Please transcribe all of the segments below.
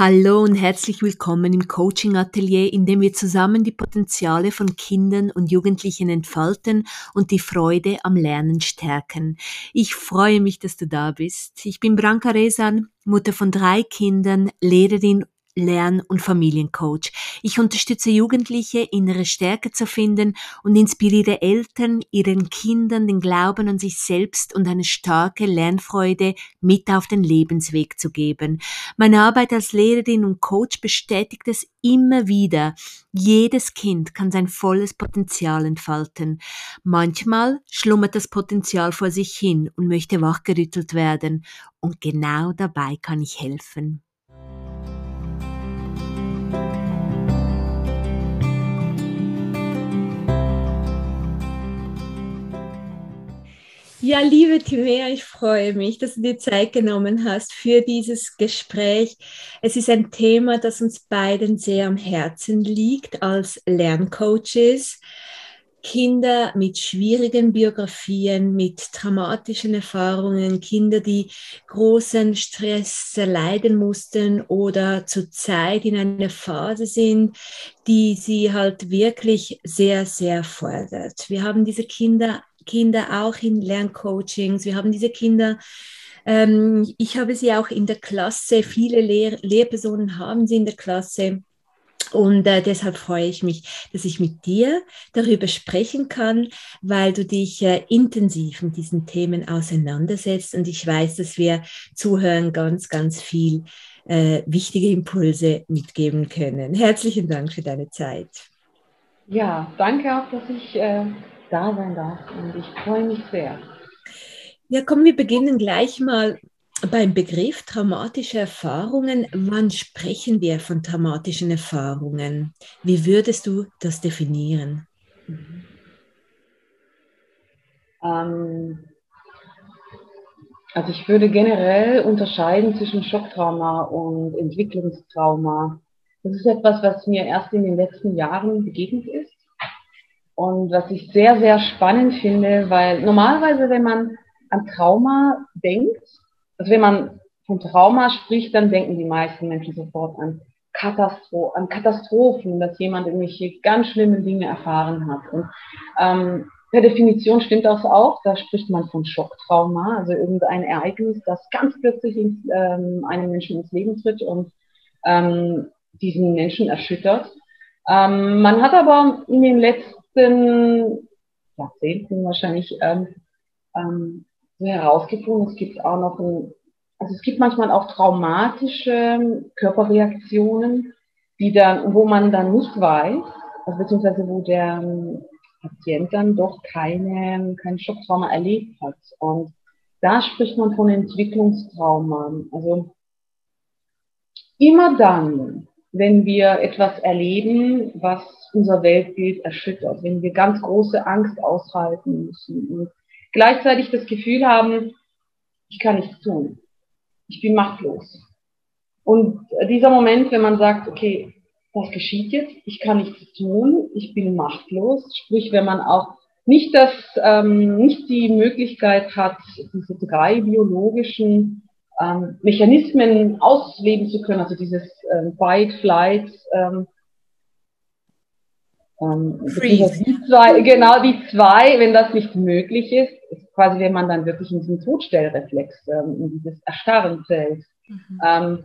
Hallo und herzlich willkommen im Coaching Atelier, in dem wir zusammen die Potenziale von Kindern und Jugendlichen entfalten und die Freude am Lernen stärken. Ich freue mich, dass du da bist. Ich bin Branka Resan, Mutter von drei Kindern, Lehrerin Lern- und Familiencoach. Ich unterstütze Jugendliche, innere Stärke zu finden und inspiriere Eltern, ihren Kindern den Glauben an sich selbst und eine starke Lernfreude mit auf den Lebensweg zu geben. Meine Arbeit als Lehrerin und Coach bestätigt es immer wieder. Jedes Kind kann sein volles Potenzial entfalten. Manchmal schlummert das Potenzial vor sich hin und möchte wachgerüttelt werden. Und genau dabei kann ich helfen. Ja, liebe Timea, ich freue mich, dass du dir Zeit genommen hast für dieses Gespräch. Es ist ein Thema, das uns beiden sehr am Herzen liegt als Lerncoaches. Kinder mit schwierigen Biografien, mit traumatischen Erfahrungen, Kinder, die großen Stress erleiden mussten oder zurzeit in einer Phase sind, die sie halt wirklich sehr, sehr fordert. Wir haben diese Kinder Kinder auch in Lerncoachings. Wir haben diese Kinder, ähm, ich habe sie auch in der Klasse, viele Lehr Lehrpersonen haben sie in der Klasse. Und äh, deshalb freue ich mich, dass ich mit dir darüber sprechen kann, weil du dich äh, intensiv mit diesen Themen auseinandersetzt. Und ich weiß, dass wir Zuhören ganz, ganz viel äh, wichtige Impulse mitgeben können. Herzlichen Dank für deine Zeit. Ja, danke auch, dass ich äh, da sein darf und ich freue mich sehr. Ja, komm, wir beginnen gleich mal beim Begriff traumatische Erfahrungen. Wann sprechen wir von traumatischen Erfahrungen? Wie würdest du das definieren? Ähm, also ich würde generell unterscheiden zwischen Schocktrauma und Entwicklungstrauma. Das ist etwas, was mir erst in den letzten Jahren begegnet ist. Und was ich sehr, sehr spannend finde, weil normalerweise, wenn man an Trauma denkt, also wenn man von Trauma spricht, dann denken die meisten Menschen sofort an, Katastro an Katastrophen, dass jemand irgendwelche ganz schlimme Dinge erfahren hat. Und ähm, per Definition stimmt das auch, da spricht man von Schocktrauma, also irgendein Ereignis, das ganz plötzlich ins, ähm, einem Menschen ins Leben tritt und ähm, diesen Menschen erschüttert. Ähm, man hat aber in den letzten letzten Jahrzehnten wahrscheinlich ähm, ähm, so herausgefunden, es gibt auch noch ein, also es gibt manchmal auch traumatische Körperreaktionen, die dann, wo man dann nicht weiß, also beziehungsweise wo der ähm, Patient dann doch keine, kein Schocktrauma erlebt hat. Und da spricht man von Entwicklungstrauma. Also immer dann, wenn wir etwas erleben, was unser Weltbild erschüttert, wenn wir ganz große Angst aushalten müssen und gleichzeitig das Gefühl haben, ich kann nichts tun. Ich bin machtlos. Und dieser Moment, wenn man sagt, okay, das geschieht jetzt, ich kann nichts tun, ich bin machtlos, sprich, wenn man auch nicht das, ähm, nicht die Möglichkeit hat, diese drei biologischen ähm, Mechanismen ausleben zu können, also dieses ähm, Fight, Flight, ähm, ähm, die zwei, genau die zwei, wenn das nicht möglich ist, ist quasi, wenn man dann wirklich in diesen Todstellreflex, ähm, in dieses Erstarren fällt, mhm. ähm,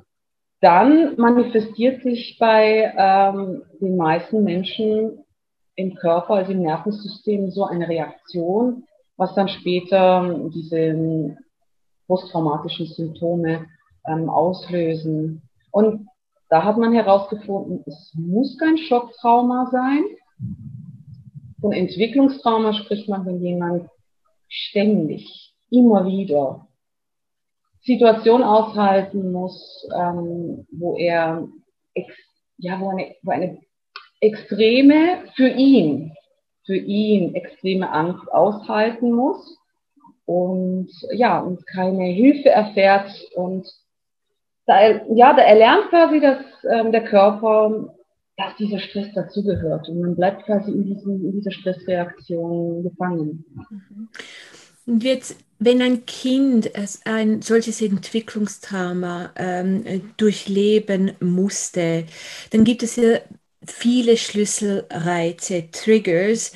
dann manifestiert sich bei ähm, den meisten Menschen im Körper, also im Nervensystem, so eine Reaktion, was dann später diese posttraumatischen Symptome ähm, auslösen. Und da hat man herausgefunden, es muss kein Schocktrauma sein, von Entwicklungstrauma spricht man, wenn jemand ständig, immer wieder Situation aushalten muss, ähm, wo er ja, wo eine, wo eine extreme für ihn, für ihn extreme Angst aushalten muss und ja und keine Hilfe erfährt und da, ja, da erlernt quasi, dass ähm, der Körper dass dieser Stress dazugehört und man bleibt quasi in, diesem, in dieser Stressreaktion gefangen. Und jetzt, wenn ein Kind ein solches Entwicklungstrauma ähm, durchleben musste, dann gibt es ja viele Schlüsselreize, Triggers,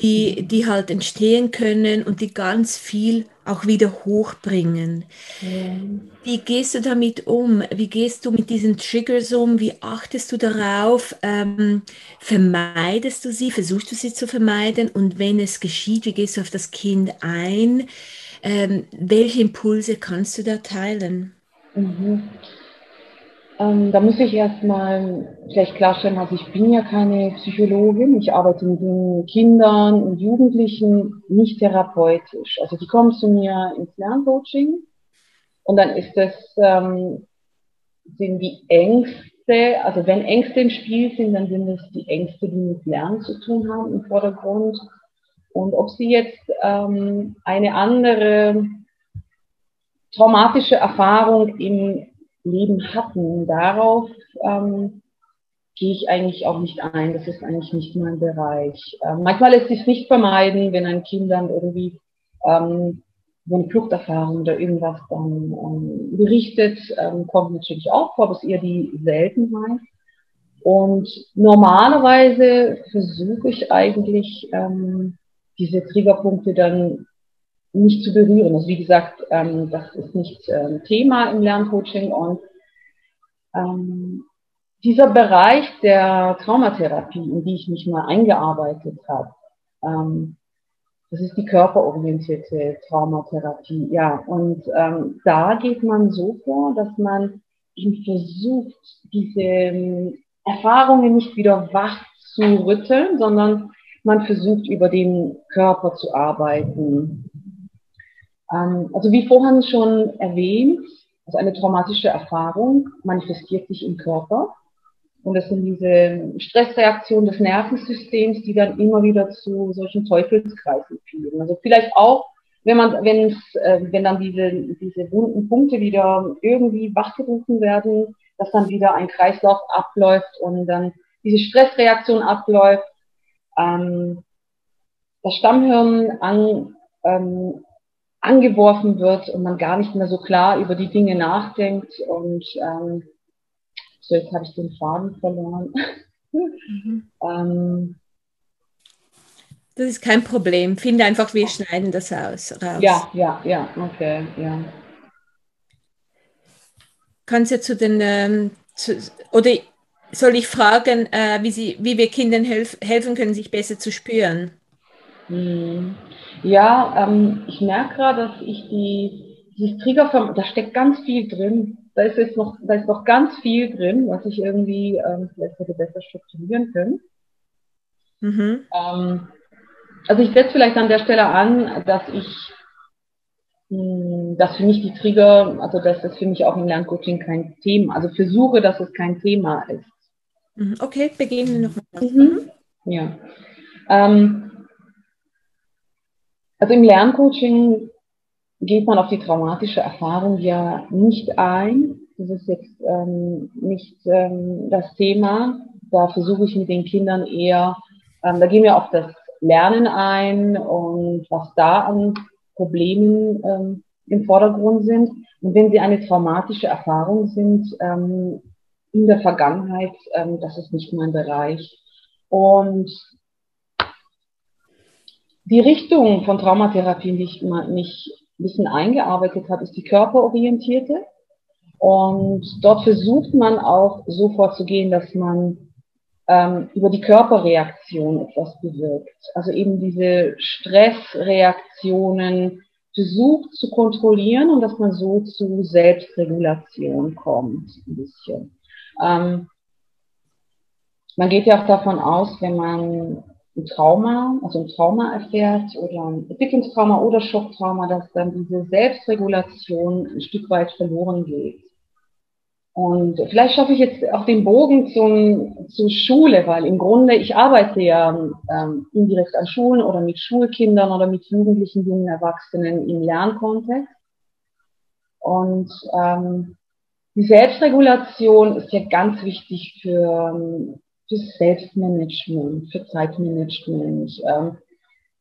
die, die halt entstehen können und die ganz viel auch wieder hochbringen. Ja. Wie gehst du damit um? Wie gehst du mit diesen Triggers um? Wie achtest du darauf? Ähm, vermeidest du sie? Versuchst du sie zu vermeiden? Und wenn es geschieht, wie gehst du auf das Kind ein? Ähm, welche Impulse kannst du da teilen? Mhm. Ähm, da muss ich erstmal vielleicht klarstellen, also ich bin ja keine Psychologin, ich arbeite mit den Kindern und Jugendlichen nicht therapeutisch. Also die kommen zu mir ins Lerncoaching und dann ist das, ähm, sind die Ängste, also wenn Ängste im Spiel sind, dann sind es die Ängste, die mit Lernen zu tun haben im Vordergrund. Und ob sie jetzt ähm, eine andere traumatische Erfahrung im Leben hatten. Darauf ähm, gehe ich eigentlich auch nicht ein. Das ist eigentlich nicht mein Bereich. Ähm, manchmal lässt sich nicht vermeiden, wenn ein Kind dann irgendwie ähm, so eine Fluchterfahrung oder irgendwas dann ähm, berichtet, ähm, kommt natürlich auch vor, aber ist eher die Seltenheit. Und normalerweise versuche ich eigentlich ähm, diese Triggerpunkte dann nicht zu berühren. Also wie gesagt, ähm, das ist nicht ähm, Thema im Lerncoaching und ähm, dieser Bereich der Traumatherapie, in die ich mich mal eingearbeitet habe, ähm, das ist die körperorientierte Traumatherapie. Ja, und ähm, da geht man so vor, dass man eben versucht, diese ähm, Erfahrungen nicht wieder wach zu rütteln, sondern man versucht über den Körper zu arbeiten, also wie vorhin schon erwähnt, also eine traumatische Erfahrung manifestiert sich im Körper. Und das sind diese Stressreaktionen des Nervensystems, die dann immer wieder zu solchen Teufelskreisen führen. Also vielleicht auch, wenn man, wenn es, äh, wenn dann diese, diese wunden Punkte wieder irgendwie wachgerufen werden, dass dann wieder ein Kreislauf abläuft und dann diese Stressreaktion abläuft, ähm, das Stammhirn an, ähm, angeworfen wird und man gar nicht mehr so klar über die Dinge nachdenkt. Und ähm, so, jetzt habe ich den Faden verloren. Mhm. ähm, das ist kein Problem. Finde einfach, wir schneiden das aus. Raus. Ja, ja, ja, okay, ja. Kannst du zu den, ähm, zu, oder soll ich fragen, äh, wie, sie, wie wir Kindern helf, helfen können, sich besser zu spüren? Hm. Ja, ähm, ich merke gerade, dass ich die, dieses Trigger, da steckt ganz viel drin. Da ist jetzt noch, da ist noch ganz viel drin, was ich irgendwie ähm, vielleicht hätte besser strukturieren können. Mhm. Ähm, also ich setze vielleicht an der Stelle an, dass ich, mh, hm, dass für mich die Trigger, also dass das für mich auch im Lerncoaching kein Thema, also versuche, dass es kein Thema ist. Mhm. Okay, beginnen wir nochmal. Mhm. Ja. Ähm, also im Lerncoaching geht man auf die traumatische Erfahrung ja nicht ein. Das ist jetzt ähm, nicht ähm, das Thema. Da versuche ich mit den Kindern eher, ähm, da gehen wir auf das Lernen ein und was da an Problemen ähm, im Vordergrund sind. Und wenn sie eine traumatische Erfahrung sind ähm, in der Vergangenheit, ähm, das ist nicht mein Bereich. Und die Richtung von Traumatherapie, ich mich ein bisschen eingearbeitet habe, ist die körperorientierte. Und dort versucht man auch so vorzugehen, dass man ähm, über die Körperreaktion etwas bewirkt. Also eben diese Stressreaktionen versucht zu kontrollieren und dass man so zu Selbstregulation kommt, ein bisschen. Ähm, man geht ja auch davon aus, wenn man ein Trauma, also ein Trauma erfährt oder ein Entwicklungstrauma oder Schocktrauma, dass dann diese Selbstregulation ein Stück weit verloren geht. Und vielleicht schaffe ich jetzt auch den Bogen zum, zur Schule, weil im Grunde ich arbeite ja ähm, indirekt an Schulen oder mit Schulkindern oder mit Jugendlichen, jungen Erwachsenen im Lernkontext. Und ähm, die Selbstregulation ist ja ganz wichtig für für Selbstmanagement, für Zeitmanagement, ähm,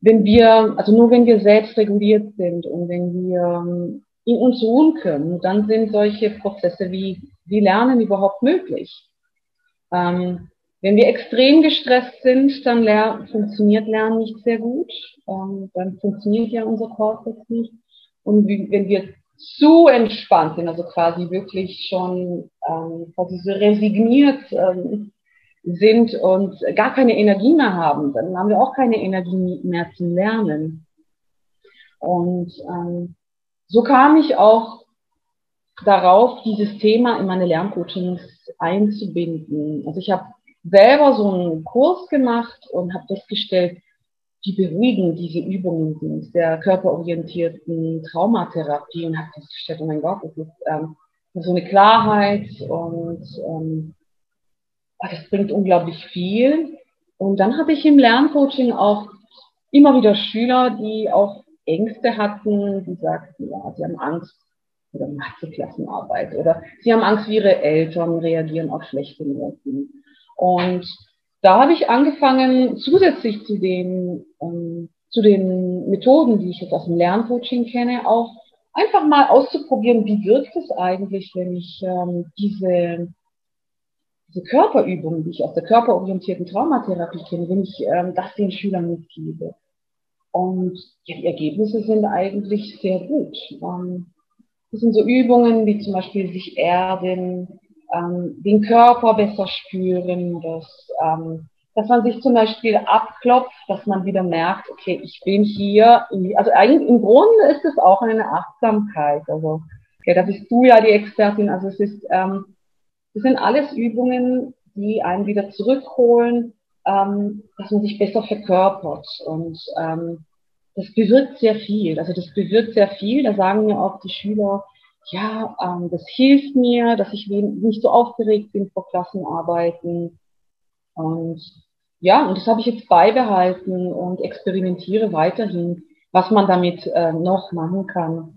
wenn wir, also nur wenn wir selbst reguliert sind und wenn wir ähm, in uns ruhen können, dann sind solche Prozesse wie, wie Lernen überhaupt möglich. Ähm, wenn wir extrem gestresst sind, dann ler funktioniert Lernen nicht sehr gut. Ähm, dann funktioniert ja unser Kortex nicht. Und wenn wir zu entspannt sind, also quasi wirklich schon ähm, quasi so resigniert ähm, sind und gar keine Energie mehr haben, dann haben wir auch keine Energie mehr zum Lernen. Und ähm, so kam ich auch darauf, dieses Thema in meine Lerncoachings einzubinden. Also ich habe selber so einen Kurs gemacht und habe festgestellt, wie beruhigend diese Übungen sind, der körperorientierten Traumatherapie und habe festgestellt, oh mein Gott, das ist ähm, so eine Klarheit und ähm, das bringt unglaublich viel. Und dann hatte ich im Lerncoaching auch immer wieder Schüler, die auch Ängste hatten, die sagten, ja, sie haben Angst oder Matheklassenarbeit oder sie haben Angst, wie ihre Eltern reagieren auf schlechte Noten. Und da habe ich angefangen, zusätzlich zu den, ähm, zu den Methoden, die ich jetzt aus dem Lerncoaching kenne, auch einfach mal auszuprobieren, wie wirkt es eigentlich, wenn ich ähm, diese, diese Körperübungen, die ich aus der körperorientierten Traumatherapie kenne, wenn ich ähm, das den Schülern mitgebe. Und ja, die Ergebnisse sind eigentlich sehr gut. Ähm, das sind so Übungen wie zum Beispiel sich erden, ähm, den Körper besser spüren, dass, ähm, dass man sich zum Beispiel abklopft, dass man wieder merkt, okay, ich bin hier. Also eigentlich im Grunde ist es auch eine Achtsamkeit. Also okay, da bist du ja die Expertin. Also es ist, ähm, das sind alles Übungen, die einen wieder zurückholen, ähm, dass man sich besser verkörpert und ähm, das bewirkt sehr viel. Also das bewirkt sehr viel. Da sagen mir auch die Schüler, ja, ähm, das hilft mir, dass ich nicht so aufgeregt bin vor Klassenarbeiten. Und ja, und das habe ich jetzt beibehalten und experimentiere weiterhin, was man damit äh, noch machen kann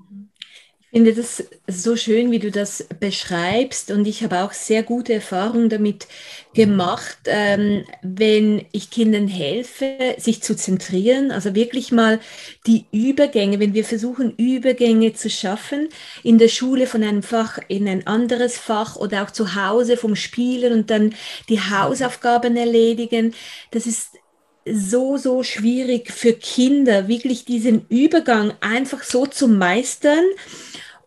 finde das so schön, wie du das beschreibst. Und ich habe auch sehr gute Erfahrungen damit gemacht, ähm, wenn ich Kindern helfe, sich zu zentrieren, also wirklich mal die Übergänge, wenn wir versuchen, Übergänge zu schaffen, in der Schule von einem Fach in ein anderes Fach oder auch zu Hause vom Spielen und dann die Hausaufgaben erledigen, das ist so, so schwierig für Kinder, wirklich diesen Übergang einfach so zu meistern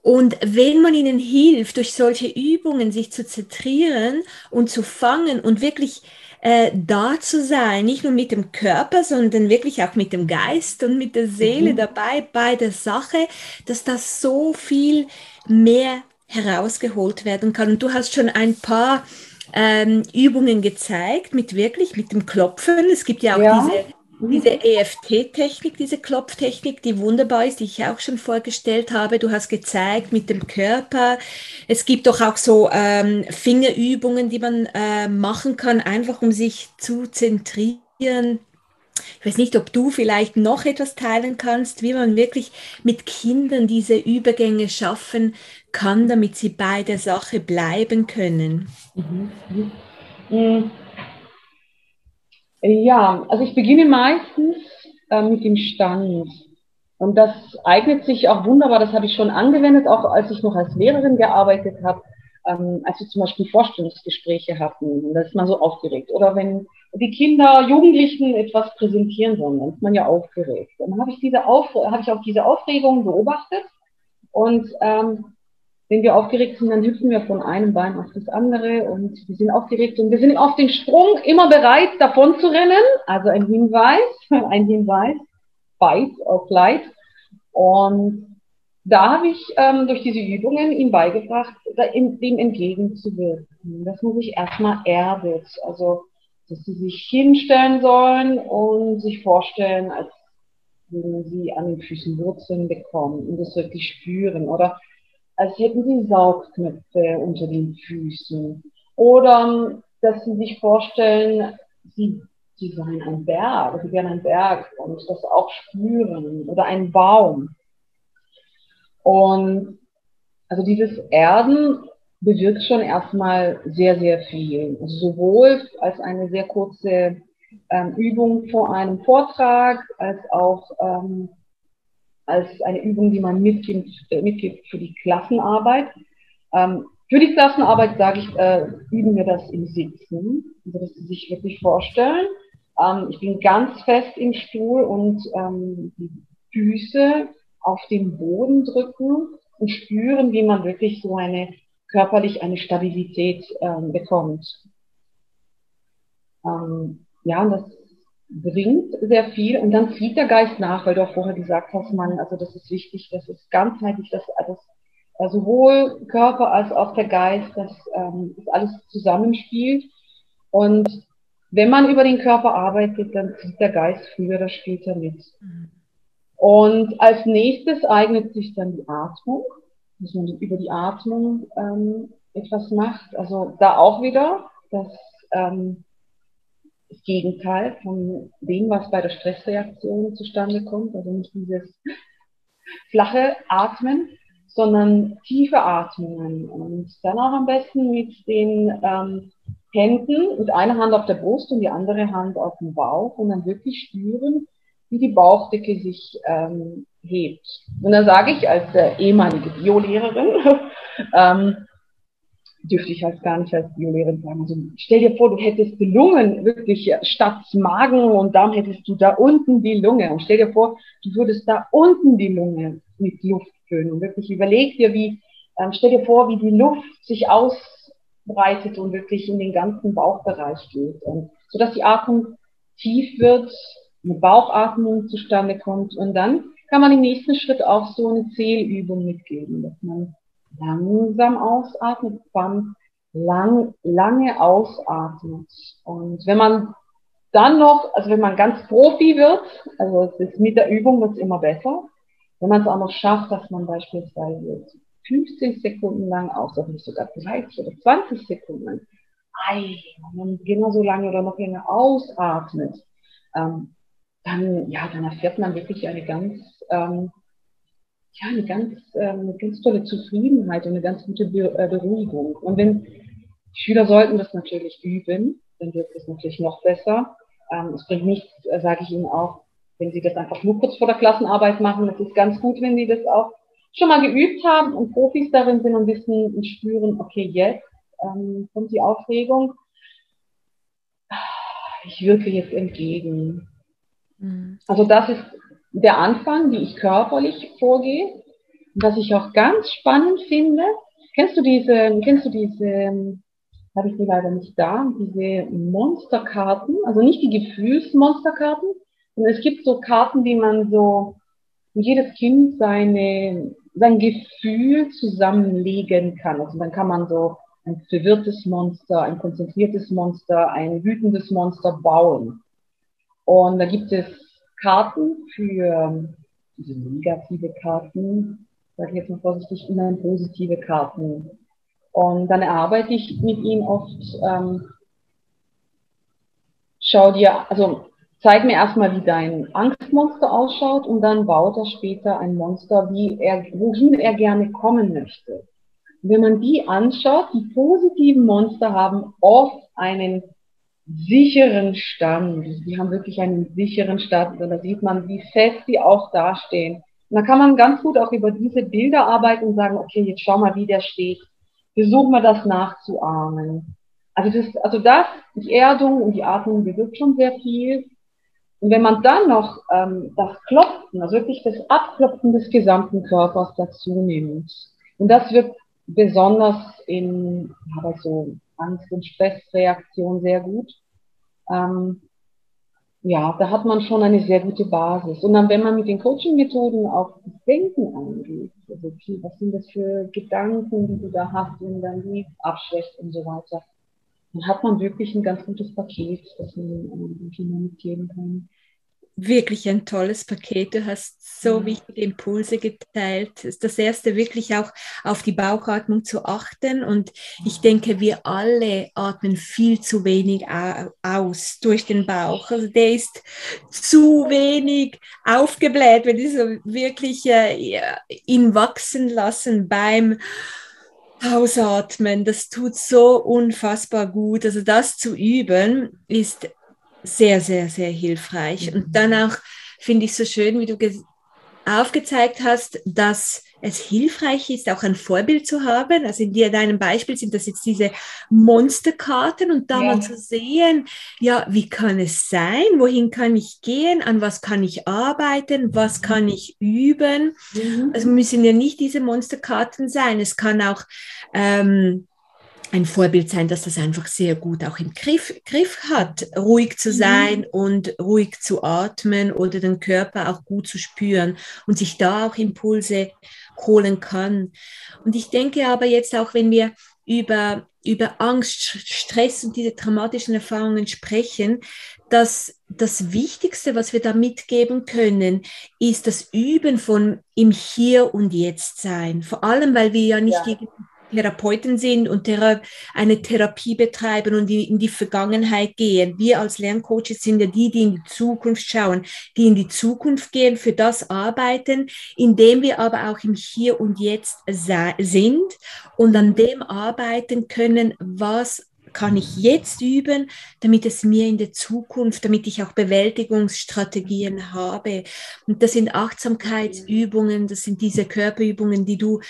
und wenn man ihnen hilft, durch solche Übungen sich zu zentrieren und zu fangen und wirklich äh, da zu sein, nicht nur mit dem Körper, sondern wirklich auch mit dem Geist und mit der Seele mhm. dabei bei der Sache, dass das so viel mehr herausgeholt werden kann. Und du hast schon ein paar ähm, Übungen gezeigt mit wirklich mit dem Klopfen. Es gibt ja auch ja. diese diese EFT-Technik, diese Klopftechnik, die wunderbar ist, die ich auch schon vorgestellt habe. Du hast gezeigt mit dem Körper. Es gibt doch auch so ähm, Fingerübungen, die man äh, machen kann, einfach um sich zu zentrieren. Ich weiß nicht, ob du vielleicht noch etwas teilen kannst, wie man wirklich mit Kindern diese Übergänge schaffen kann, damit sie bei der Sache bleiben können. Mhm. Mhm. Ja, also ich beginne meistens äh, mit dem Stand. Und das eignet sich auch wunderbar, das habe ich schon angewendet, auch als ich noch als Lehrerin gearbeitet habe, ähm, als wir zum Beispiel Vorstellungsgespräche hatten. Da ist man so aufgeregt. Oder wenn die Kinder, Jugendlichen etwas präsentieren sollen, dann ist man ja aufgeregt. Dann habe ich diese habe ich auch diese Aufregung beobachtet und ähm, wenn wir aufgeregt sind, dann hüpfen wir von einem Bein auf das andere und wir sind aufgeregt und wir sind auf den Sprung immer bereit, davon zu rennen. Also ein Hinweis, ein Hinweis, Fight or Flight. Und da habe ich ähm, durch diese Übungen ihm beigebracht, dem entgegenzuwirken, dass man sich erstmal erdet. Also, dass sie sich hinstellen sollen und sich vorstellen, als würden sie an den Füßen Wurzeln bekommen und das wirklich spüren. Oder als hätten sie Saugknöpfe unter den Füßen. Oder dass sie sich vorstellen, sie, sie seien ein Berg, sie wären ein Berg und das auch spüren. Oder ein Baum. Und also dieses Erden bewirkt schon erstmal sehr, sehr viel. Also sowohl als eine sehr kurze ähm, Übung vor einem Vortrag, als auch ähm, als eine Übung, die man mitgibt, äh, mitgibt für die Klassenarbeit. Ähm, für die Klassenarbeit sage ich, äh, üben wir das im Sitzen, also dass Sie sich wirklich vorstellen. Ähm, ich bin ganz fest im Stuhl und ähm, die Füße auf den Boden drücken und spüren, wie man wirklich so eine körperlich eine Stabilität ähm, bekommt. Ähm, ja, und das bringt sehr viel und dann zieht der Geist nach, weil du auch vorher gesagt hast, man, also das ist wichtig, das ist ganzheitlich, dass das also sowohl Körper als auch der Geist, dass ähm, das alles zusammenspielt. Und wenn man über den Körper arbeitet, dann zieht der Geist früher oder später mit. Mhm. Und als nächstes eignet sich dann die Atmung, dass man über die Atmung ähm, etwas macht. Also da auch wieder das, ähm, das Gegenteil von dem, was bei der Stressreaktion zustande kommt. Also nicht dieses flache Atmen, sondern tiefe Atmungen. Und dann auch am besten mit den ähm, Händen, mit einer Hand auf der Brust und die andere Hand auf dem Bauch und dann wirklich spüren, wie die Bauchdecke sich ähm, hebt. Und dann sage ich als äh, ehemalige Biolehrerin, ähm, dürfte ich halt gar nicht als Biolehrerin sagen. Also stell dir vor, du hättest die Lungen wirklich statt Magen und Darm hättest du da unten die Lunge. Und stell dir vor, du würdest da unten die Lunge mit Luft füllen. Und wirklich überleg dir, wie, ähm, stell dir vor, wie die Luft sich ausbreitet und wirklich in den ganzen Bauchbereich geht. Und so dass die Atmung tief wird, eine Bauchatmung zustande kommt. Und dann kann man im nächsten Schritt auch so eine Zählübung mitgeben, dass man langsam ausatmet, dann lang, lange ausatmet. Und wenn man dann noch, also wenn man ganz Profi wird, also es ist mit der Übung wird es immer besser, wenn man es auch noch schafft, dass man beispielsweise 15 Sekunden lang aus, oder nicht sogar 30 oder 20 Sekunden lang, ei, man genauso lange oder noch länger ausatmet, ähm, dann, ja, dann erfährt man wirklich eine ganz, ähm, ja, eine ganz, ähm, eine ganz tolle Zufriedenheit und eine ganz gute Be äh, Beruhigung. Und wenn Schüler sollten das natürlich üben, dann wird es natürlich noch besser. Ähm, es bringt nichts, äh, sage ich Ihnen auch, wenn Sie das einfach nur kurz vor der Klassenarbeit machen. Es ist ganz gut, wenn Sie das auch schon mal geübt haben und Profis darin sind und wissen und spüren, okay, jetzt ähm, kommt die Aufregung. Ich wirke jetzt entgegen. Mhm. Also das ist der Anfang, wie ich körperlich vorgehe. Was ich auch ganz spannend finde, kennst du diese, kennst du diese, habe ich die leider nicht da, diese Monsterkarten, also nicht die Gefühlsmonsterkarten, sondern es gibt so Karten, die man so, jedes Kind seine, sein Gefühl zusammenlegen kann. Also dann kann man so ein verwirrtes Monster, ein konzentriertes Monster, ein wütendes Monster bauen. Und da gibt es Karten für diese negative Karten, sage ich jetzt mal vorsichtig, und dann positive Karten. Und dann erarbeite ich mit ihnen oft, ähm, schau dir, also zeig mir erstmal, wie dein Angstmonster ausschaut und dann baut er später ein Monster, wie er, wohin er gerne kommen möchte. Und wenn man die anschaut, die positiven Monster haben oft einen sicheren Stand. Die haben wirklich einen sicheren Stand. Und da sieht man, wie fest die auch dastehen. Und da kann man ganz gut auch über diese Bilder arbeiten und sagen, okay, jetzt schau mal, wie der steht. Versuchen wir das nachzuahmen. Also das, also das, die Erdung und die Atmung bewirkt schon sehr viel. Und wenn man dann noch ähm, das Klopfen, also wirklich das Abklopfen des gesamten Körpers dazu nimmt, und das wird besonders in, ja, bei so Angst- und Stressreaktion sehr gut. Ähm, ja, da hat man schon eine sehr gute Basis. Und dann, wenn man mit den Coaching-Methoden auf das Denken angeht, also okay, was sind das für Gedanken, die du da hast, und dann die abschwächt und so weiter, dann hat man wirklich ein ganz gutes Paket, das man den Kindern mitgeben kann wirklich ein tolles Paket. Du hast so wichtige Impulse geteilt. Das erste wirklich auch auf die Bauchatmung zu achten. Und ich denke, wir alle atmen viel zu wenig aus durch den Bauch. Also der ist zu wenig aufgebläht, wenn die so wirklich äh, ihn wachsen lassen beim Ausatmen. Das tut so unfassbar gut. Also das zu üben ist sehr, sehr, sehr hilfreich. Und dann auch finde ich so schön, wie du aufgezeigt hast, dass es hilfreich ist, auch ein Vorbild zu haben. Also in deinem Beispiel sind das jetzt diese Monsterkarten und da ja. mal zu sehen, ja, wie kann es sein? Wohin kann ich gehen? An was kann ich arbeiten? Was kann ich üben? Mhm. Also müssen ja nicht diese Monsterkarten sein. Es kann auch ähm, ein Vorbild sein, dass das einfach sehr gut auch im Griff, Griff hat, ruhig zu mhm. sein mhm. und ruhig zu atmen oder den Körper auch gut zu spüren und sich da auch Impulse holen kann. Und ich denke aber jetzt auch, wenn wir über, über Angst, Stress und diese traumatischen Erfahrungen sprechen, dass das Wichtigste, was wir da mitgeben können, ist das Üben von im Hier und Jetzt sein. Vor allem, weil wir ja nicht ja. Therapeuten sind und thera eine Therapie betreiben und die in die Vergangenheit gehen. Wir als Lerncoaches sind ja die, die in die Zukunft schauen, die in die Zukunft gehen, für das arbeiten, indem wir aber auch im Hier und Jetzt sind und an dem arbeiten können, was kann ich jetzt üben, damit es mir in der Zukunft, damit ich auch Bewältigungsstrategien habe. Und das sind Achtsamkeitsübungen, das sind diese Körperübungen, die du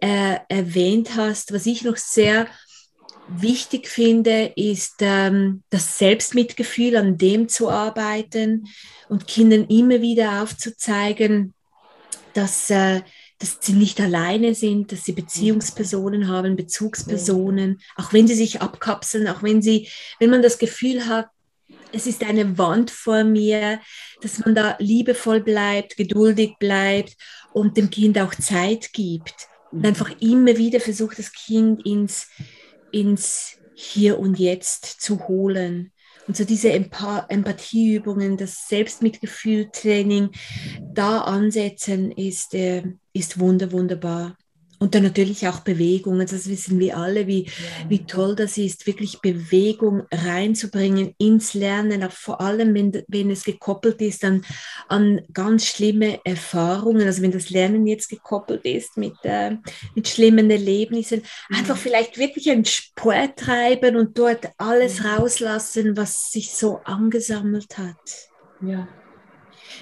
äh, erwähnt hast. Was ich noch sehr wichtig finde, ist ähm, das Selbstmitgefühl, an dem zu arbeiten und Kindern immer wieder aufzuzeigen, dass äh, dass sie nicht alleine sind, dass sie Beziehungspersonen haben, Bezugspersonen, auch wenn sie sich abkapseln, auch wenn sie, wenn man das Gefühl hat, es ist eine Wand vor mir, dass man da liebevoll bleibt, geduldig bleibt und dem Kind auch Zeit gibt und einfach immer wieder versucht, das Kind ins, ins Hier und Jetzt zu holen. Und so diese Empathieübungen, das Selbstmitgefühltraining da ansetzen, ist, äh, ist wunder, wunderbar. Und dann natürlich auch Bewegung. Also das wissen wir alle, wie, ja. wie toll das ist, wirklich Bewegung reinzubringen ins Lernen, auch vor allem, wenn, wenn es gekoppelt ist an, an ganz schlimme Erfahrungen. Also wenn das Lernen jetzt gekoppelt ist mit, äh, mit schlimmen Erlebnissen, ja. einfach vielleicht wirklich einen Sport treiben und dort alles ja. rauslassen, was sich so angesammelt hat. Ja.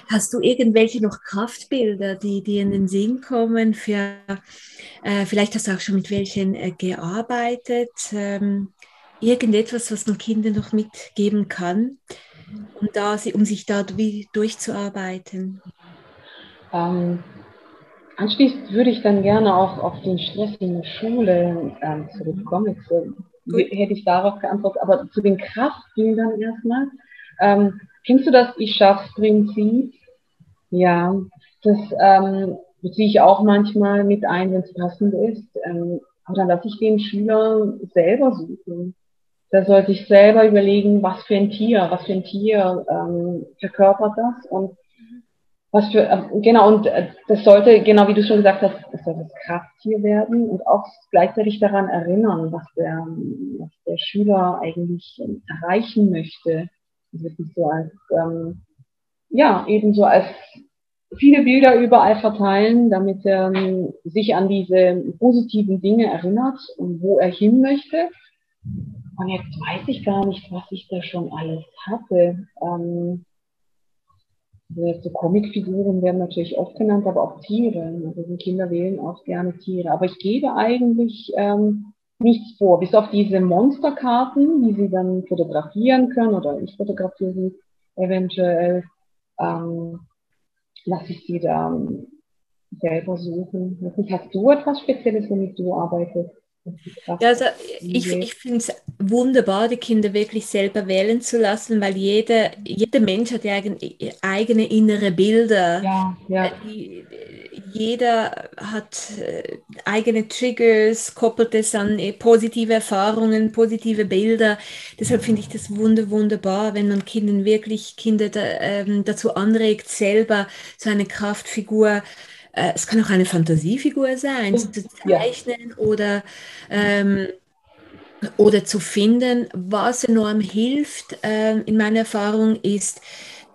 Hast du irgendwelche noch Kraftbilder, die dir in den Sinn kommen? Für, äh, vielleicht hast du auch schon mit welchen äh, gearbeitet. Ähm, irgendetwas, was man Kindern noch mitgeben kann, um, da, um sich da durchzuarbeiten? Ähm, anschließend würde ich dann gerne auch auf den Stress in der Schule ähm, zurückkommen. Jetzt äh, hätte ich darauf geantwortet, aber zu den Kraftbildern erstmal. Ähm, Kennst du das Ich schaff's Prinzip? Ja, das ähm, beziehe ich auch manchmal mit ein, wenn es passend ist. Ähm, aber dann lasse ich den Schüler selber suchen. Da sollte ich selber überlegen, was für ein Tier, was für ein Tier ähm, verkörpert das und was für, äh, genau, und äh, das sollte, genau wie du schon gesagt hast, das soll das Krafttier werden und auch gleichzeitig daran erinnern, was der, was der Schüler eigentlich erreichen möchte wirklich so als, ähm, ja, eben so als viele Bilder überall verteilen, damit er ähm, sich an diese positiven Dinge erinnert und wo er hin möchte. Und jetzt weiß ich gar nicht, was ich da schon alles hatte. Ähm, also so Comicfiguren werden natürlich oft genannt, aber auch Tiere. Also die Kinder wählen auch gerne Tiere. Aber ich gebe eigentlich ähm, nichts vor, bis auf diese Monsterkarten, die sie dann fotografieren können oder ich fotografiere sie eventuell, ähm, lasse ich sie da selber suchen. Hast du etwas Spezielles, womit du arbeitest? Ja, also ich, ich finde es wunderbar, die Kinder wirklich selber wählen zu lassen, weil jeder, jeder Mensch hat ja eigene, innere Bilder. Ja, ja. Äh, jeder hat äh, eigene Triggers, koppelt es an äh, positive Erfahrungen, positive Bilder. Deshalb finde ich das wunder, wunderbar, wenn man Kindern wirklich Kinder ähm, dazu anregt, selber so eine Kraftfigur äh, es kann auch eine Fantasiefigur sein, zu zeichnen ja. oder, ähm, oder zu finden. Was enorm hilft, äh, in meiner Erfahrung, ist,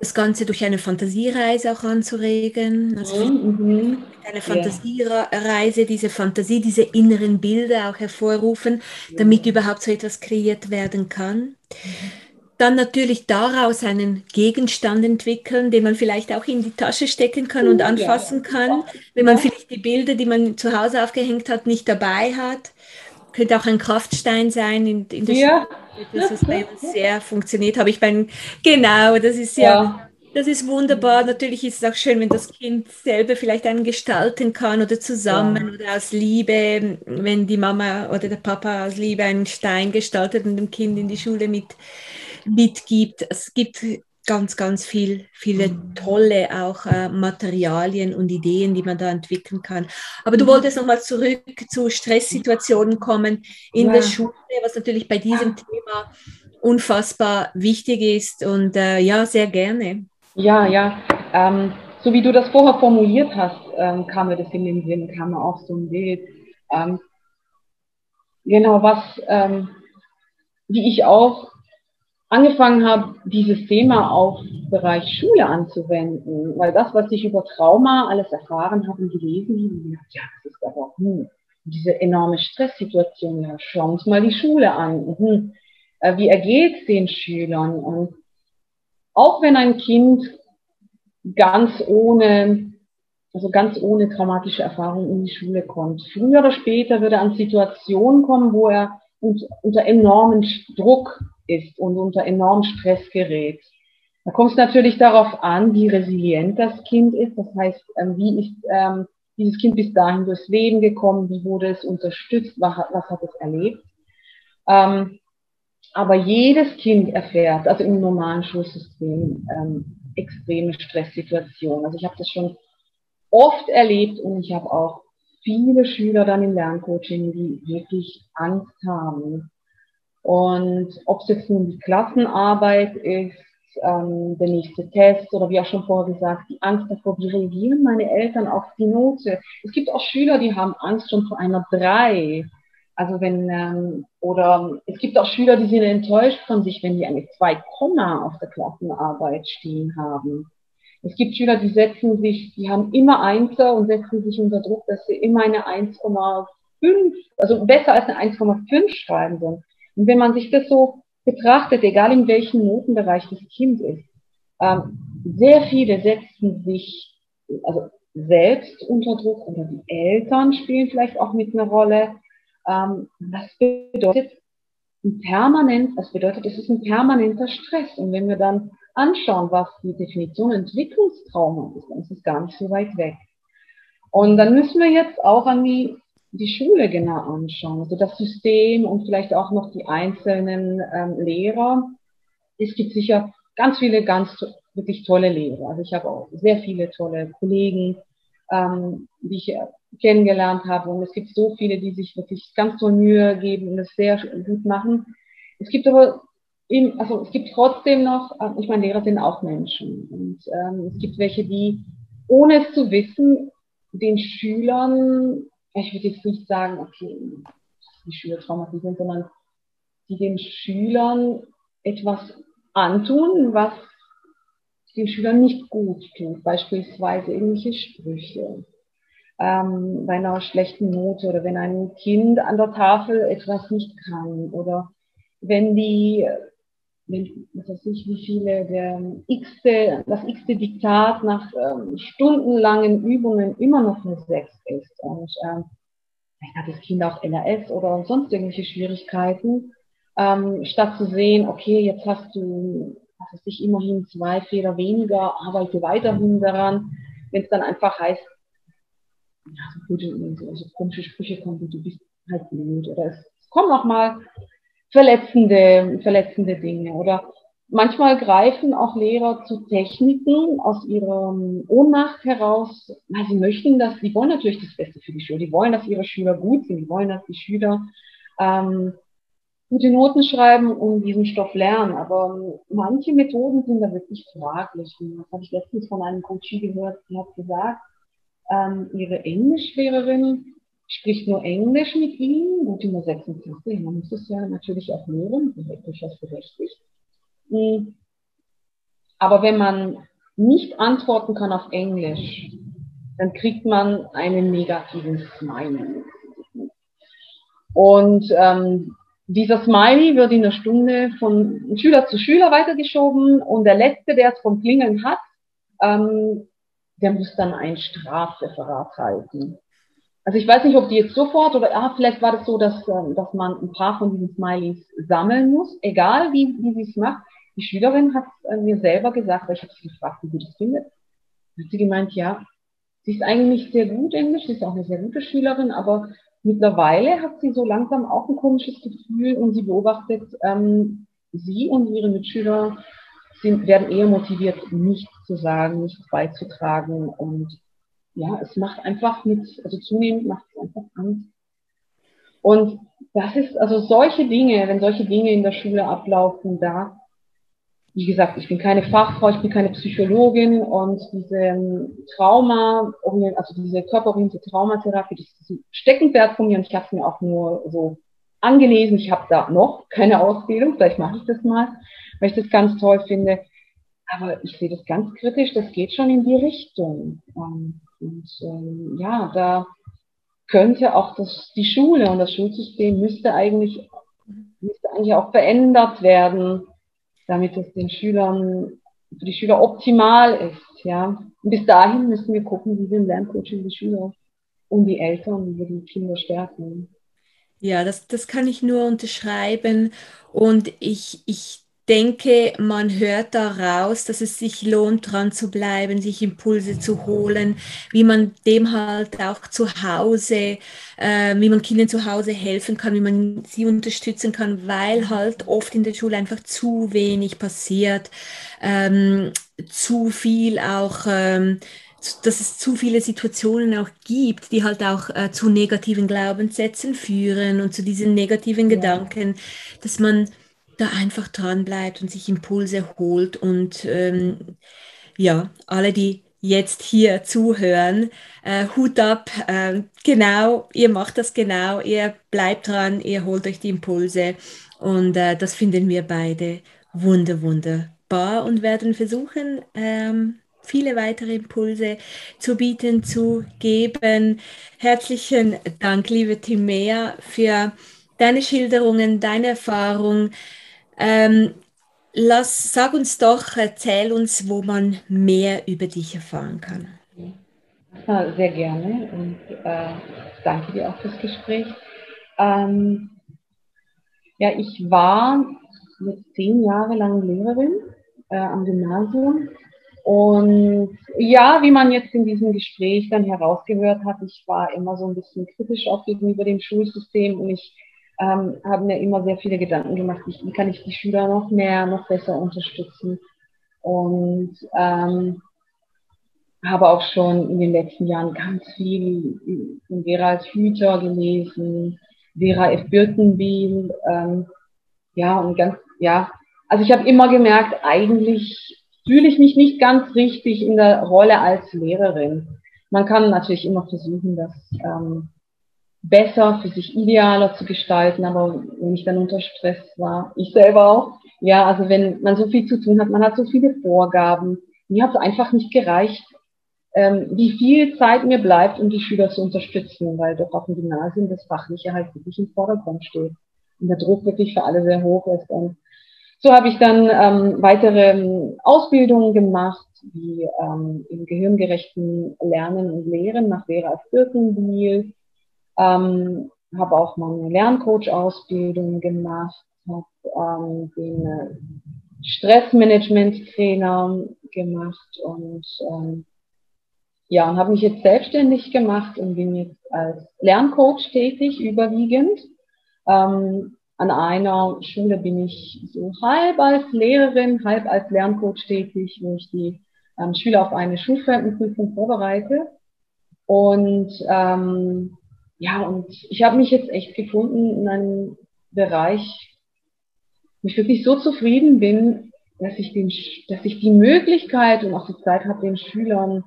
das Ganze durch eine Fantasiereise auch anzuregen. Also mhm. eine Fantasiereise, diese Fantasie, diese inneren Bilder auch hervorrufen, damit überhaupt so etwas kreiert werden kann. Dann natürlich daraus einen Gegenstand entwickeln, den man vielleicht auch in die Tasche stecken kann und anfassen kann, wenn man vielleicht die Bilder, die man zu Hause aufgehängt hat, nicht dabei hat. Könnte auch ein Kraftstein sein in, in der ja. Schule, bei uns sehr funktioniert. Habe ich beim, genau, das ist ja, ja das ist wunderbar. Natürlich ist es auch schön, wenn das Kind selber vielleicht einen gestalten kann oder zusammen ja. oder aus Liebe, wenn die Mama oder der Papa aus Liebe einen Stein gestaltet und dem Kind in die Schule mit, mitgibt. Es gibt ganz, ganz viel, viele tolle auch äh, Materialien und Ideen, die man da entwickeln kann. Aber du mhm. wolltest nochmal zurück zu Stresssituationen kommen in ja. der Schule, was natürlich bei diesem Thema unfassbar wichtig ist und äh, ja, sehr gerne. Ja, ja. Ähm, so wie du das vorher formuliert hast, ähm, kam mir das in den Sinn, kam mir auch so ein Bild. Ähm, genau, was, ähm, wie ich auch angefangen habe, dieses Thema auf Bereich Schule anzuwenden, weil das, was ich über Trauma alles erfahren habe und gelesen habe, ja, das ist aber hm, diese enorme Stresssituation, ja, schauen wir uns mal die Schule an. Hm, wie ergeht es den Schülern? Und auch wenn ein Kind ganz ohne, also ganz ohne traumatische Erfahrung in die Schule kommt, früher oder später wird er an Situationen kommen, wo er unter enormen Druck ist und unter enormen Stress gerät. Da kommt es natürlich darauf an, wie resilient das Kind ist. Das heißt, ähm, wie ist ähm, dieses Kind bis dahin durchs Leben gekommen, wie wurde es unterstützt, was, was hat es erlebt. Ähm, aber jedes Kind erfährt, also im normalen Schulsystem, ähm, extreme Stresssituationen. Also ich habe das schon oft erlebt und ich habe auch viele Schüler dann im Lerncoaching, die wirklich Angst haben. Und ob es jetzt nun die Klassenarbeit ist, ähm, der nächste Test oder wie auch schon vorher gesagt, die Angst davor, wie reagieren meine Eltern auf die Note. Es gibt auch Schüler, die haben Angst schon vor einer drei also wenn, ähm, oder es gibt auch Schüler, die sind enttäuscht von sich, wenn die eine 2, auf der Klassenarbeit stehen haben. Es gibt Schüler, die setzen sich, die haben immer Einser und setzen sich unter Druck, dass sie immer eine 1,5, also besser als eine 1,5 schreiben sollen. Und wenn man sich das so betrachtet, egal in welchem Notenbereich das Kind ist, ähm, sehr viele setzen sich also selbst unter Druck oder die Eltern spielen vielleicht auch mit einer Rolle. Ähm, das bedeutet permanent, das bedeutet, es ist ein permanenter Stress. Und wenn wir dann anschauen, was die Definition Entwicklungstrauma ist, dann ist es gar nicht so weit weg. Und dann müssen wir jetzt auch an die, die Schule genau anschauen, also das System und vielleicht auch noch die einzelnen ähm, Lehrer. Es gibt sicher ganz viele ganz wirklich tolle Lehrer. Also ich habe auch sehr viele tolle Kollegen, ähm, die ich kennengelernt habe. Und es gibt so viele, die sich wirklich ganz toll Mühe geben und es sehr gut machen. Es gibt aber eben, also es gibt trotzdem noch, äh, ich meine, Lehrer sind auch Menschen. Und ähm, es gibt welche, die, ohne es zu wissen, den Schülern, ich würde jetzt nicht sagen, okay, die Schüler traumatisieren, sondern die den Schülern etwas antun, was den Schülern nicht gut tut. Beispielsweise irgendwelche Sprüche ähm, bei einer schlechten Note oder wenn ein Kind an der Tafel etwas nicht kann oder wenn die, was weiß ich, wie viele, der x-te, das x-te Diktat nach ähm, stundenlangen Übungen immer noch eine 6 ist und ähm, vielleicht hat das Kind auch LRS oder sonst irgendwelche Schwierigkeiten, ähm, statt zu sehen, okay, jetzt hast du, was weiß ich, immerhin zwei Fehler weniger, arbeite weiterhin daran, wenn es dann einfach heißt, ja, so gute, so, so komische Sprüche kommen, du bist halt blöd oder es kommen auch mal verletzende, verletzende Dinge oder manchmal greifen auch Lehrer zu Techniken aus ihrer Ohnmacht heraus, weil sie möchten das, die wollen natürlich das Beste für die Schüler, die wollen, dass ihre Schüler gut sind, die wollen, dass die Schüler ähm, gute Noten schreiben und diesen Stoff lernen. Aber manche Methoden sind da wirklich fraglich. das habe ich letztens von einem Coach gehört, die hat gesagt, ähm, ihre Englischlehrerin spricht nur Englisch mit ihnen, gut in der 6. Klasse, man muss es ja natürlich auch hören, durchaus berechtigt. Hm. Aber wenn man nicht antworten kann auf Englisch, dann kriegt man einen negativen Smile. Und ähm, dieser Smiley wird in der Stunde von Schüler zu Schüler weitergeschoben und der Letzte, der es vom Klingeln hat, ähm, der muss dann ein Strafreferat halten. Also ich weiß nicht, ob die jetzt sofort oder ah, vielleicht war das so, dass, ähm, dass man ein paar von diesen Smileys sammeln muss, egal wie, wie sie es macht. Die Schülerin hat äh, mir selber gesagt, weil ich habe sie gefragt, wie sie das findet. Hat sie gemeint, ja, sie ist eigentlich sehr gut Englisch, sie ist auch eine sehr gute Schülerin, aber mittlerweile hat sie so langsam auch ein komisches Gefühl und sie beobachtet, ähm, sie und ihre Mitschüler sind, werden eher motiviert, nichts zu sagen, nichts beizutragen und ja, es macht einfach mit, also zunehmend macht es einfach Angst. Und das ist, also solche Dinge, wenn solche Dinge in der Schule ablaufen, da, wie gesagt, ich bin keine Fachfrau, ich bin keine Psychologin und diese ähm, Trauma, also diese körperorientierte Traumatherapie, das ist ein Steckenpferd von mir und ich habe es mir auch nur so angelesen. Ich habe da noch keine Ausbildung, vielleicht mache ich das mal, weil ich das ganz toll finde. Aber ich sehe das ganz kritisch, das geht schon in die Richtung. Und, und ähm, ja, da könnte auch das, die Schule und das Schulsystem müsste eigentlich, müsste eigentlich auch verändert werden, damit es den Schülern, für die Schüler optimal ist. Ja. Und bis dahin müssen wir gucken, wie wir im Lerncoaching die Schüler und die Eltern, wie wir die Kinder stärken. Ja, das, das kann ich nur unterschreiben. Und ich, ich denke, man hört daraus, dass es sich lohnt, dran zu bleiben, sich Impulse zu holen, wie man dem halt auch zu Hause, äh, wie man Kindern zu Hause helfen kann, wie man sie unterstützen kann, weil halt oft in der Schule einfach zu wenig passiert, ähm, zu viel auch. Ähm, dass es zu viele Situationen auch gibt, die halt auch äh, zu negativen Glaubenssätzen führen und zu diesen negativen ja. Gedanken, dass man da einfach dran bleibt und sich Impulse holt und ähm, ja, alle, die jetzt hier zuhören, äh, Hut ab, äh, genau, ihr macht das genau, ihr bleibt dran, ihr holt euch die Impulse und äh, das finden wir beide wunder, wunderbar und werden versuchen, ähm, viele weitere Impulse zu bieten, zu geben. Herzlichen Dank, liebe Timea, für deine Schilderungen, deine Erfahrung. Ähm, lass, sag uns doch, erzähl uns, wo man mehr über dich erfahren kann. Ja, sehr gerne und äh, danke dir auch fürs Gespräch. Ähm, ja, ich war jetzt zehn Jahre lang Lehrerin äh, am Gymnasium und ja, wie man jetzt in diesem Gespräch dann herausgehört hat, ich war immer so ein bisschen kritisch auch gegenüber dem Schulsystem und ich ähm, habe mir immer sehr viele Gedanken gemacht, wie, kann ich die Schüler noch mehr, noch besser unterstützen. Und ähm, habe auch schon in den letzten Jahren ganz viel von Vera als Hüter gelesen, Vera F. Birkenbiel, ähm, ja, und ganz, ja, also ich habe immer gemerkt, eigentlich fühle ich mich nicht ganz richtig in der Rolle als Lehrerin. Man kann natürlich immer versuchen, das ähm, besser, für sich idealer zu gestalten, aber wenn ich dann unter Stress war, ich selber auch, ja, also wenn man so viel zu tun hat, man hat so viele Vorgaben, mir hat es einfach nicht gereicht, ähm, wie viel Zeit mir bleibt, um die Schüler zu unterstützen, weil doch auf dem Gymnasium das Fachliche halt wirklich im Vordergrund steht und der Druck wirklich für alle sehr hoch ist. Und so habe ich dann ähm, weitere ähm, Ausbildungen gemacht, wie ähm, im gehirngerechten Lernen und Lehren nach Vera Birkenbiel, ähm, habe auch mal eine Lerncoach-Ausbildung gemacht, habe ähm, den äh, Stressmanagement-Trainer gemacht und ähm, ja, und habe mich jetzt selbstständig gemacht und bin jetzt als Lerncoach tätig, überwiegend. Ähm, an einer Schule bin ich so halb als Lehrerin, halb als Lerncoach tätig, wo ich die ähm, Schüler auf eine Schulfremdenprüfung vorbereite. Und ähm, ja, und ich habe mich jetzt echt gefunden in einem Bereich, wo ich wirklich so zufrieden bin, dass ich, den, dass ich die Möglichkeit und auch die Zeit habe, den Schülern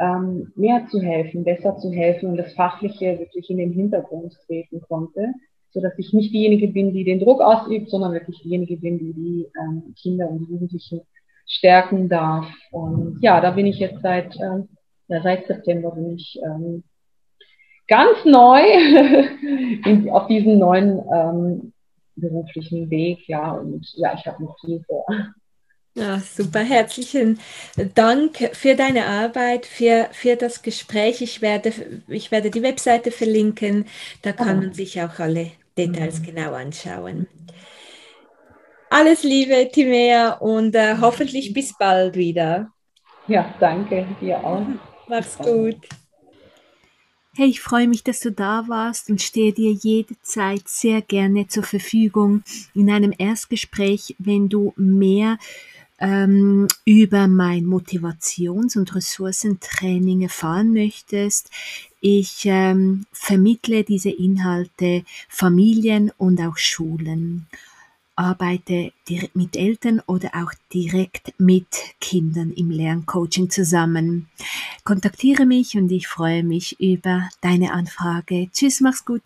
ähm, mehr zu helfen, besser zu helfen und das Fachliche wirklich in den Hintergrund treten konnte, so dass ich nicht diejenige bin, die den Druck ausübt, sondern wirklich diejenige bin, die die ähm, Kinder und Jugendlichen stärken darf. Und ja, da bin ich jetzt seit, ähm, ja, seit September bin ich ähm, ganz neu auf diesen neuen ähm, beruflichen Weg, ja, und ja, ich habe noch viel vor. Ja, super. Herzlichen Dank für deine Arbeit, für, für das Gespräch. Ich werde, ich werde die Webseite verlinken. Da kann man sich auch alle Details mhm. genau anschauen. Alles Liebe, Timea, und äh, hoffentlich bis bald wieder. Ja, danke, dir auch. Mach's gut. Hey, ich freue mich, dass du da warst und stehe dir jederzeit sehr gerne zur Verfügung in einem Erstgespräch, wenn du mehr ähm, über mein Motivations- und Ressourcentraining erfahren möchtest. Ich ähm, vermittle diese Inhalte Familien und auch Schulen arbeite direkt mit Eltern oder auch direkt mit Kindern im Lerncoaching zusammen. Kontaktiere mich und ich freue mich über deine Anfrage. Tschüss, mach's gut.